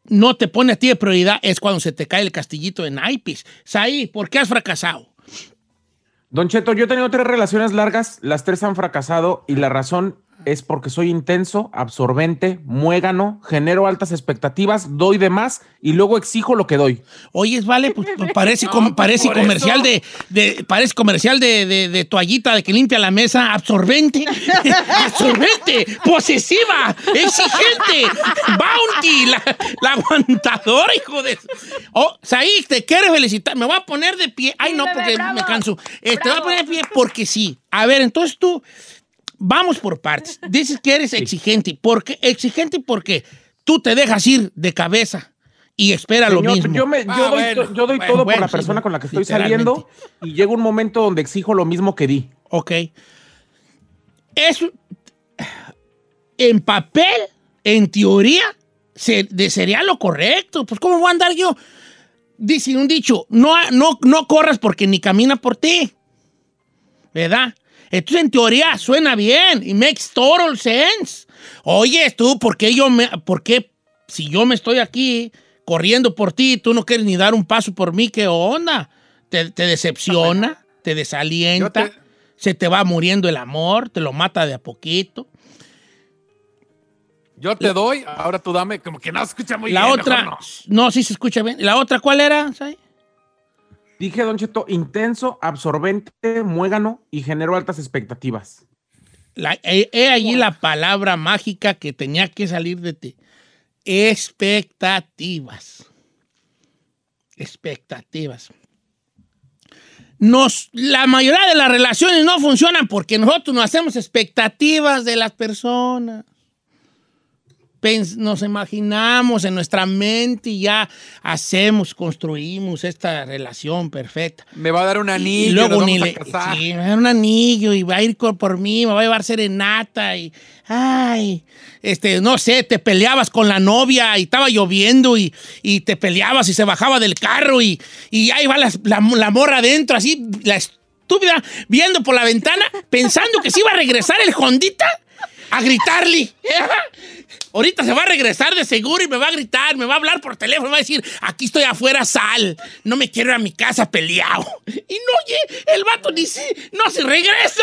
no te pone a ti de prioridad, es cuando se te cae el castillito de naipes. Saí, ¿por qué has fracasado? Don Cheto, yo he tenido tres relaciones largas, las tres han fracasado y la razón es porque soy intenso, absorbente, muégano, genero altas expectativas, doy de más y luego exijo lo que doy. Oyes, vale, pues, pues, parece, No, com- pues, parece comercial de, de- parece comercial de, de- de toallita de que limpia la mesa, absorbente, absorbente, posesiva, exigente, bounty, la, la aguantadora, hijo de... Oh, Saí, te quiero felicitar, me voy a poner de pie, ay no, porque bravo. me canso, Eh, te voy a poner de pie porque sí. A ver, entonces tú, vamos por partes, dices que eres exigente, ¿por qué? Exigente porque tú te dejas ir de cabeza y espera lo mismo. Yo, me- yo Ah, doy, bueno, yo doy bueno, todo bueno, por la sí, persona con la que estoy saliendo y llega un momento donde exijo lo mismo que di. Ok. Eso, en papel, en teoría, se- de- sería lo correcto. Pues, ¿cómo voy a andar yo? Dice un dicho, no, no, no corras porque ni camina por ti. ¿Verdad? Entonces, en teoría, suena bien y makes total sense. Oye, tú, ¿por qué yo me, por qué si yo me estoy aquí corriendo por ti, tú no quieres ni dar un paso por mí? ¿Qué onda? ¿Te, te decepciona? ¿Te desalienta? ¿Se te va muriendo el amor? ¿Te lo mata de a poquito? Yo te doy, ahora tú dame, como que no se escucha muy La bien. otra, mejor no. sí se escucha bien. ¿La otra cuál era? Sai? Dije, Don Cheto, intenso, absorbente, muégano y generó altas expectativas. He allí la palabra mágica que tenía que salir de ti. Expectativas. Expectativas. Nos, la mayoría de las relaciones no funcionan porque nosotros no hacemos expectativas de las personas. Nos imaginamos en nuestra mente y ya hacemos, construimos esta relación perfecta. Me va a dar un anillo, Y luego vamos le, sí, me va a dar un anillo y va a ir por mí, me va a llevar serenata y, ay, este, no sé, te peleabas con la novia y estaba lloviendo y, y te peleabas y se bajaba del carro y, y ahí va la, la, la morra adentro, así, la estúpida, viendo por la ventana, pensando que se iba a regresar el Hondita a gritarle. Ahorita se va a regresar de seguro y me va a gritar, me va a hablar por teléfono, me va a decir, aquí estoy afuera, sal, no me quiero ir a mi casa peleado. Y no, oye, el vato ni si, no se regresa.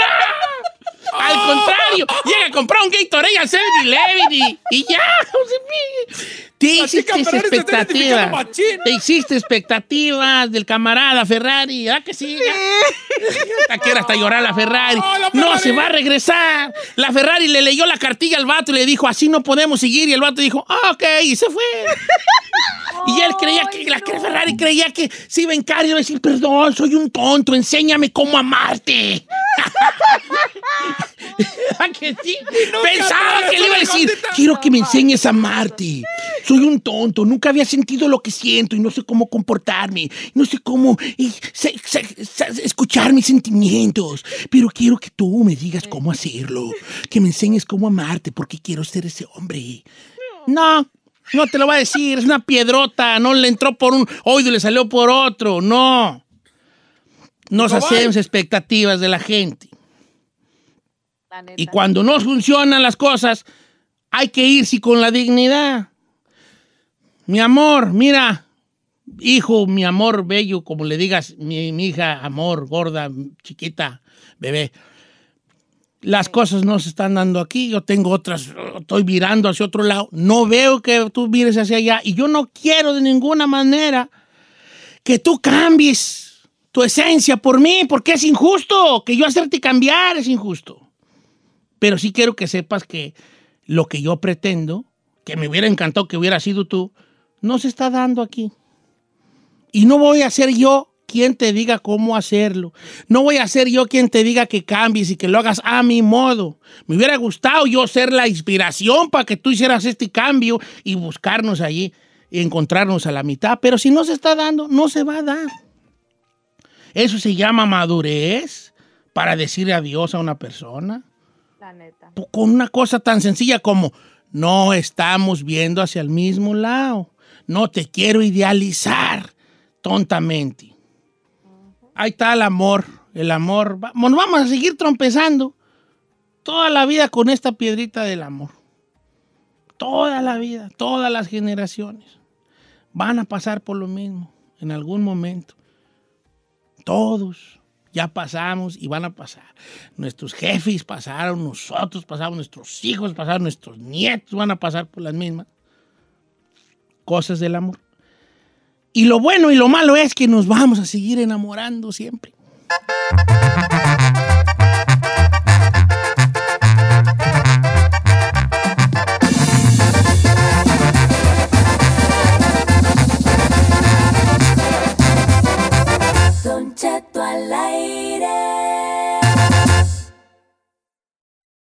Al contrario, llega a comprar un Gatorade al 7-Eleven y, y ya. Te hiciste expectativas. Te hiciste expectativas del camarada Ferrari. ¿Ah que sí? Hasta hasta llorar la Ferrari. No se va a regresar. La Ferrari le leyó la cartilla al vato y le dijo, así no podemos seguir. Y el vato dijo, ah, ok, y se fue. Y él creía que, la Ferrari creía que se iba a encarar iba a decir, perdón, soy un tonto, enséñame cómo amarte. ¿A que sí? Pensaba que le iba a decir, quiero que me enseñes a amarte. Soy un tonto, nunca había sentido lo que siento y no sé cómo comportarme, no sé cómo escuchar mis sentimientos, pero quiero que tú me digas cómo hacerlo, que me enseñes cómo amarte porque quiero ser ese hombre. No, no te lo va a decir, es una piedrota, no le entró por un oído y le salió por otro, no. Nos No hacemos expectativas de la gente. Y cuando no funcionan las cosas, hay que irse con la dignidad. Mi amor, mira, hijo, mi amor bello, como le digas, mi, mi hija, amor, gorda, chiquita, bebé. Las cosas no se están dando aquí, yo tengo otras, estoy virando hacia otro lado, no veo que tú mires hacia allá y yo no quiero de ninguna manera que tú cambies tu esencia por mí, porque es injusto, que yo hacerte cambiar es injusto. Pero sí quiero que sepas que lo que yo pretendo, que me hubiera encantado que hubiera sido tú, no se está dando aquí. Y no voy a ser yo quien te diga cómo hacerlo. No voy a ser yo quien te diga que cambies y que lo hagas a mi modo. Me hubiera gustado yo ser la inspiración para que tú hicieras este cambio y buscarnos allí y encontrarnos a la mitad. Pero si no se está dando, no se va a dar. Eso se llama madurez para decir adiós a una persona Con una cosa tan sencilla como no estamos viendo hacia el mismo lado. No te quiero idealizar tontamente. Ahí está el amor. El amor. Bueno, vamos a seguir trompezando toda la vida con esta piedrita del amor. Toda la vida, todas las generaciones van a pasar por lo mismo en algún momento. Todos ya pasamos y van a pasar. Nuestros jefes pasaron, nosotros pasamos, nuestros hijos pasaron, nuestros nietos van a pasar por las mismas cosas del amor. Y lo bueno y lo malo es que nos vamos a seguir enamorando siempre.